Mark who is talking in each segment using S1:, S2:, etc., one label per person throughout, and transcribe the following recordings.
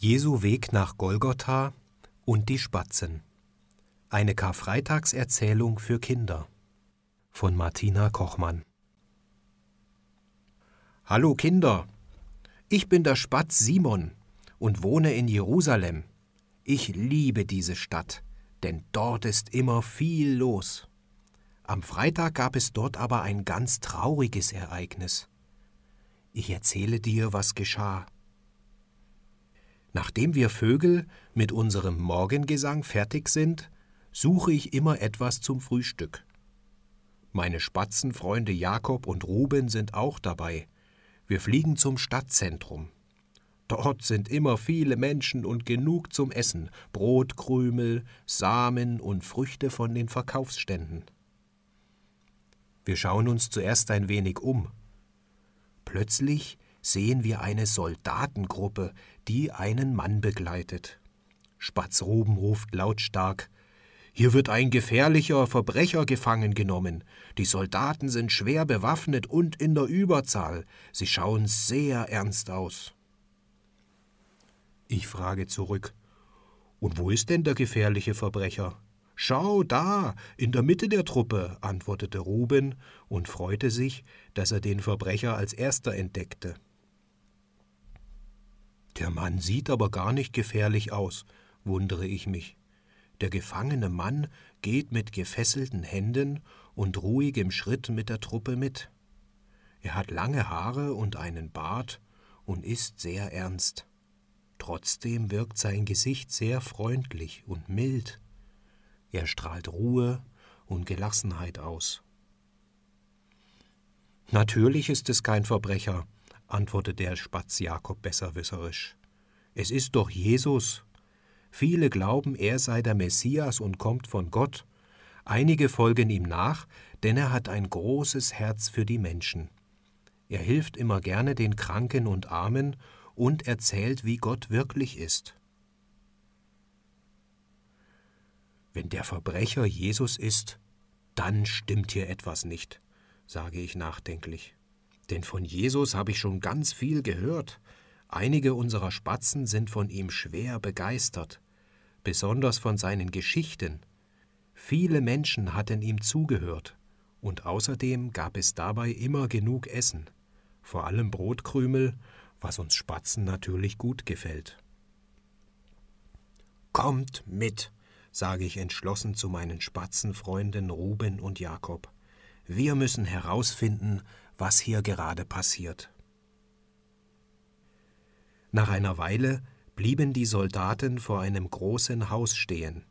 S1: Jesu Weg nach Golgotha und die Spatzen. Eine Karfreitagserzählung für Kinder von Martina Kochmann.
S2: Hallo Kinder, ich bin der Spatz Simon und wohne in Jerusalem. Ich liebe diese Stadt, denn dort ist immer viel los. Am Freitag gab es dort aber ein ganz trauriges Ereignis. Ich erzähle dir, was geschah. Nachdem wir Vögel mit unserem Morgengesang fertig sind, suche ich immer etwas zum Frühstück. Meine Spatzenfreunde Jakob und Ruben sind auch dabei. Wir fliegen zum Stadtzentrum. Dort sind immer viele Menschen und genug zum Essen, Brotkrümel, Samen und Früchte von den Verkaufsständen. Wir schauen uns zuerst ein wenig um. Plötzlich sehen wir eine Soldatengruppe, die einen Mann begleitet. Spatzruben ruft lautstark Hier wird ein gefährlicher Verbrecher gefangen genommen. Die Soldaten sind schwer bewaffnet und in der Überzahl. Sie schauen sehr ernst aus. Ich frage zurück Und wo ist denn der gefährliche Verbrecher? Schau da, in der Mitte der Truppe, antwortete Ruben und freute sich, dass er den Verbrecher als erster entdeckte. Der Mann sieht aber gar nicht gefährlich aus, wundere ich mich. Der gefangene Mann geht mit gefesselten Händen und ruhigem Schritt mit der Truppe mit. Er hat lange Haare und einen Bart und ist sehr ernst. Trotzdem wirkt sein Gesicht sehr freundlich und mild. Er strahlt Ruhe und Gelassenheit aus. Natürlich ist es kein Verbrecher, antwortete der Spatz Jakob besserwisserisch. Es ist doch Jesus. Viele glauben, er sei der Messias und kommt von Gott. Einige folgen ihm nach, denn er hat ein großes Herz für die Menschen. Er hilft immer gerne den Kranken und Armen und erzählt, wie Gott wirklich ist. Wenn der Verbrecher Jesus ist, dann stimmt hier etwas nicht, sage ich nachdenklich. Denn von Jesus habe ich schon ganz viel gehört. Einige unserer Spatzen sind von ihm schwer begeistert, besonders von seinen Geschichten. Viele Menschen hatten ihm zugehört, und außerdem gab es dabei immer genug Essen, vor allem Brotkrümel, was uns Spatzen natürlich gut gefällt. Kommt mit, sage ich entschlossen zu meinen Spatzenfreunden Ruben und Jakob. Wir müssen herausfinden, was hier gerade passiert. Nach einer Weile blieben die Soldaten vor einem großen Haus stehen.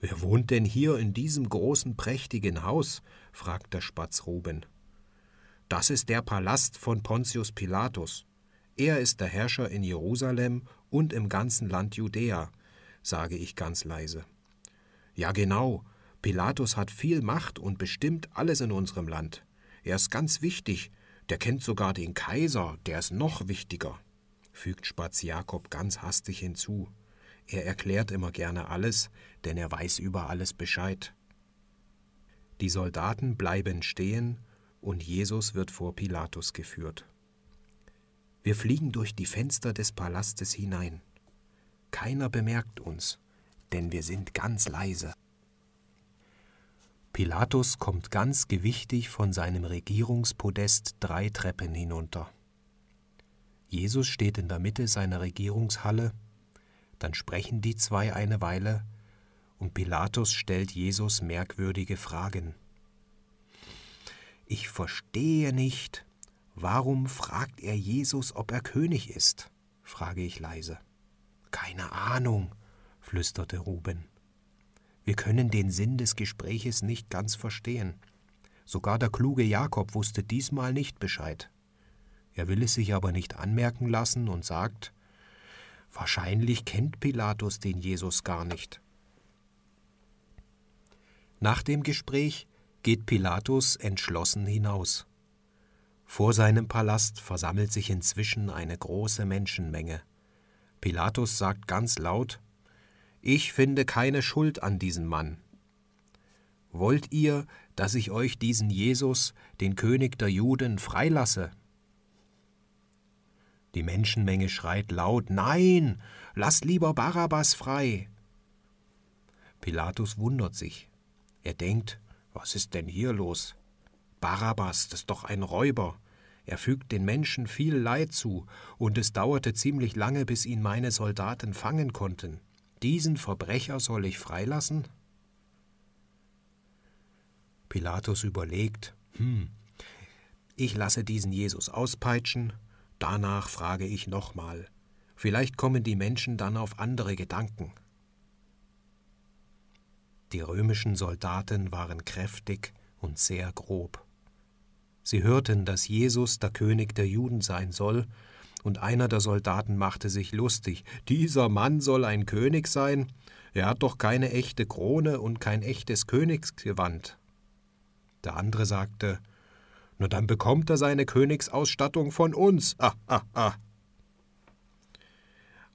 S2: Wer wohnt denn hier in diesem großen, prächtigen Haus? fragt der Spatz Ruben. Das ist der Palast von Pontius Pilatus. Er ist der Herrscher in Jerusalem und im ganzen Land Judäa, sage ich ganz leise. Ja genau, Pilatus hat viel Macht und bestimmt alles in unserem Land. Er ist ganz wichtig, der kennt sogar den Kaiser, der ist noch wichtiger, fügt Spatz Jakob ganz hastig hinzu. Er erklärt immer gerne alles, denn er weiß über alles Bescheid. Die Soldaten bleiben stehen und Jesus wird vor Pilatus geführt. Wir fliegen durch die Fenster des Palastes hinein. Keiner bemerkt uns, denn wir sind ganz leise. Pilatus kommt ganz gewichtig von seinem Regierungspodest drei Treppen hinunter. Jesus steht in der Mitte seiner Regierungshalle, dann sprechen die zwei eine Weile, und Pilatus stellt Jesus merkwürdige Fragen. Ich verstehe nicht, warum fragt er Jesus, ob er König ist? frage ich leise. Keine Ahnung, flüsterte Ruben. Wir können den Sinn des Gespräches nicht ganz verstehen. Sogar der kluge Jakob wusste diesmal nicht Bescheid. Er will es sich aber nicht anmerken lassen und sagt, wahrscheinlich kennt Pilatus den Jesus gar nicht. Nach dem Gespräch geht Pilatus entschlossen hinaus. Vor seinem Palast versammelt sich inzwischen eine große Menschenmenge. Pilatus sagt ganz laut, ich finde keine Schuld an diesem Mann. Wollt ihr, dass ich euch diesen Jesus, den König der Juden, freilasse? Die Menschenmenge schreit laut Nein, lasst lieber Barabbas frei. Pilatus wundert sich. Er denkt, was ist denn hier los? Barabbas, das ist doch ein Räuber. Er fügt den Menschen viel Leid zu, und es dauerte ziemlich lange, bis ihn meine Soldaten fangen konnten. Diesen Verbrecher soll ich freilassen? Pilatus überlegt, hm, ich lasse diesen Jesus auspeitschen, danach frage ich nochmal. Vielleicht kommen die Menschen dann auf andere Gedanken. Die römischen Soldaten waren kräftig und sehr grob. Sie hörten, dass Jesus der König der Juden sein soll, und einer der Soldaten machte sich lustig. Dieser Mann soll ein König sein? Er hat doch keine echte Krone und kein echtes Königsgewand. Der andere sagte, nur dann bekommt er seine Königsausstattung von uns. Ah, ah, ah.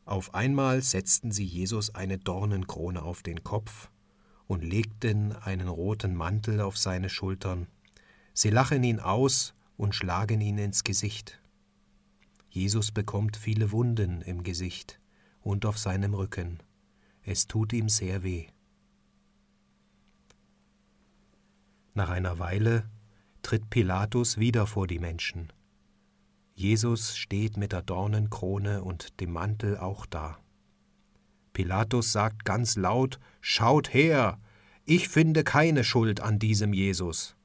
S2: Auf einmal setzten sie Jesus eine Dornenkrone auf den Kopf und legten einen roten Mantel auf seine Schultern. Sie lachen ihn aus und schlagen ihn ins Gesicht. Jesus bekommt viele Wunden im Gesicht und auf seinem Rücken. Es tut ihm sehr weh. Nach einer Weile tritt Pilatus wieder vor die Menschen. Jesus steht mit der Dornenkrone und dem Mantel auch da. Pilatus sagt ganz laut Schaut her, ich finde keine Schuld an diesem Jesus.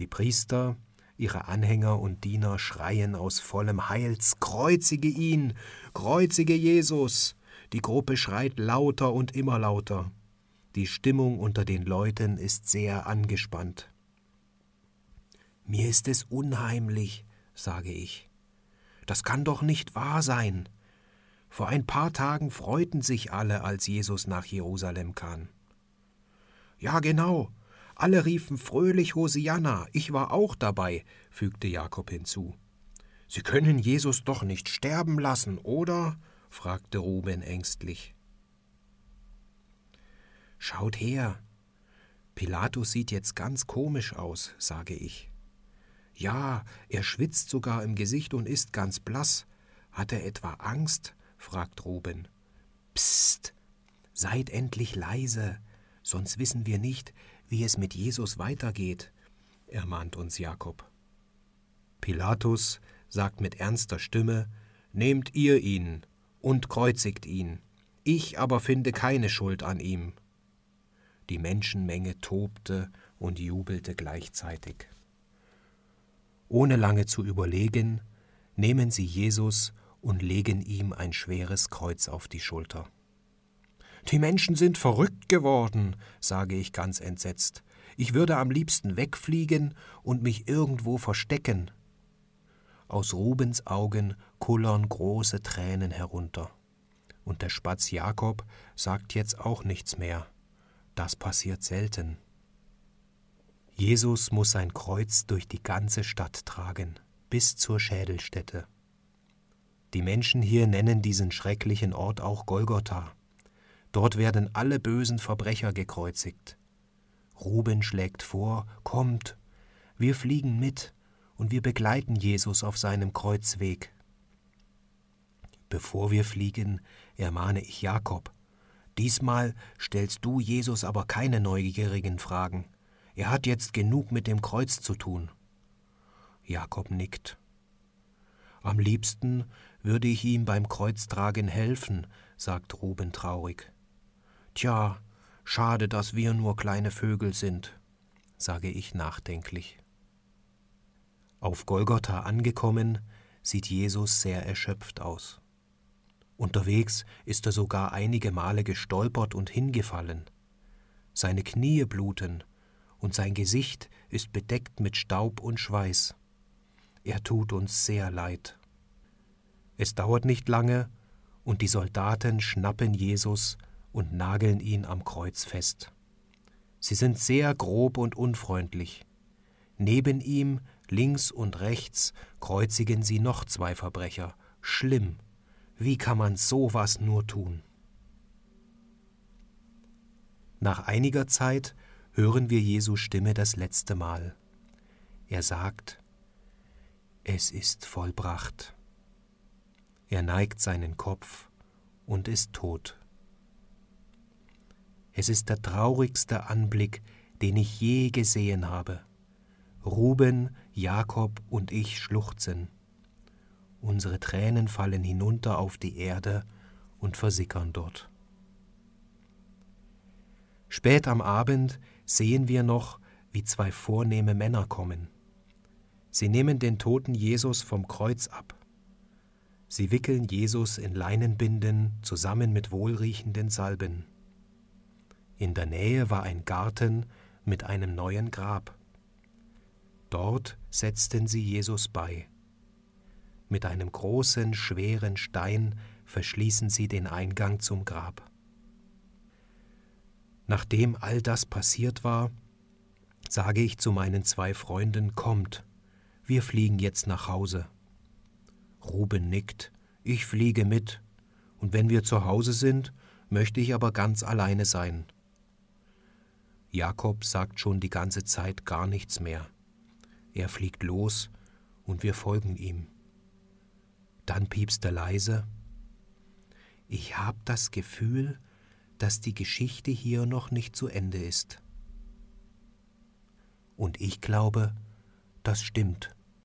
S2: Die Priester, ihre Anhänger und Diener schreien aus vollem Heils Kreuzige ihn, kreuzige Jesus. Die Gruppe schreit lauter und immer lauter. Die Stimmung unter den Leuten ist sehr angespannt. Mir ist es unheimlich, sage ich. Das kann doch nicht wahr sein. Vor ein paar Tagen freuten sich alle, als Jesus nach Jerusalem kam. Ja, genau. Alle riefen fröhlich Hosianna. Ich war auch dabei, fügte Jakob hinzu. Sie können Jesus doch nicht sterben lassen, oder? fragte Ruben ängstlich. Schaut her. Pilatus sieht jetzt ganz komisch aus, sage ich. Ja, er schwitzt sogar im Gesicht und ist ganz blass. Hat er etwa Angst? fragt Ruben. Psst, seid endlich leise, sonst wissen wir nicht, wie es mit Jesus weitergeht, ermahnt uns Jakob. Pilatus sagt mit ernster Stimme, Nehmt ihr ihn und kreuzigt ihn, ich aber finde keine Schuld an ihm. Die Menschenmenge tobte und jubelte gleichzeitig. Ohne lange zu überlegen, nehmen sie Jesus und legen ihm ein schweres Kreuz auf die Schulter. Die Menschen sind verrückt geworden, sage ich ganz entsetzt. Ich würde am liebsten wegfliegen und mich irgendwo verstecken. Aus Rubens Augen kullern große Tränen herunter. Und der Spatz Jakob sagt jetzt auch nichts mehr. Das passiert selten. Jesus muss sein Kreuz durch die ganze Stadt tragen, bis zur Schädelstätte. Die Menschen hier nennen diesen schrecklichen Ort auch Golgotha. Dort werden alle bösen Verbrecher gekreuzigt. Ruben schlägt vor, kommt, wir fliegen mit und wir begleiten Jesus auf seinem Kreuzweg. Bevor wir fliegen, ermahne ich Jakob, Diesmal stellst du Jesus aber keine neugierigen Fragen. Er hat jetzt genug mit dem Kreuz zu tun. Jakob nickt. Am liebsten würde ich ihm beim Kreuztragen helfen, sagt Ruben traurig. Tja, schade, dass wir nur kleine Vögel sind, sage ich nachdenklich. Auf Golgotha angekommen, sieht Jesus sehr erschöpft aus. Unterwegs ist er sogar einige Male gestolpert und hingefallen. Seine Knie bluten und sein Gesicht ist bedeckt mit Staub und Schweiß. Er tut uns sehr leid. Es dauert nicht lange, und die Soldaten schnappen Jesus und nageln ihn am Kreuz fest. Sie sind sehr grob und unfreundlich. Neben ihm, links und rechts, kreuzigen sie noch zwei Verbrecher, schlimm wie kann man sowas nur tun? Nach einiger Zeit hören wir Jesu Stimme das letzte Mal. Er sagt, es ist vollbracht.
S1: Er neigt seinen Kopf und ist tot. Es ist der traurigste Anblick, den ich je gesehen habe. Ruben, Jakob und ich schluchzen. Unsere Tränen fallen hinunter auf die Erde und versickern dort. Spät am Abend sehen wir noch, wie zwei vornehme Männer kommen. Sie nehmen den toten Jesus vom Kreuz ab. Sie wickeln Jesus in Leinenbinden zusammen mit wohlriechenden Salben. In der Nähe war ein Garten mit einem neuen Grab. Dort setzten sie Jesus bei. Mit einem großen, schweren Stein verschließen sie den Eingang zum Grab. Nachdem all das passiert war, sage ich zu meinen zwei Freunden, kommt, wir fliegen jetzt nach Hause. Ruben nickt, ich fliege mit, und wenn wir zu Hause sind, möchte ich aber ganz alleine sein. Jakob sagt schon die ganze Zeit gar nichts mehr. Er fliegt los und wir folgen ihm. Dann piepst er leise. Ich hab das Gefühl, dass die Geschichte hier noch nicht zu Ende ist. Und ich glaube, das stimmt.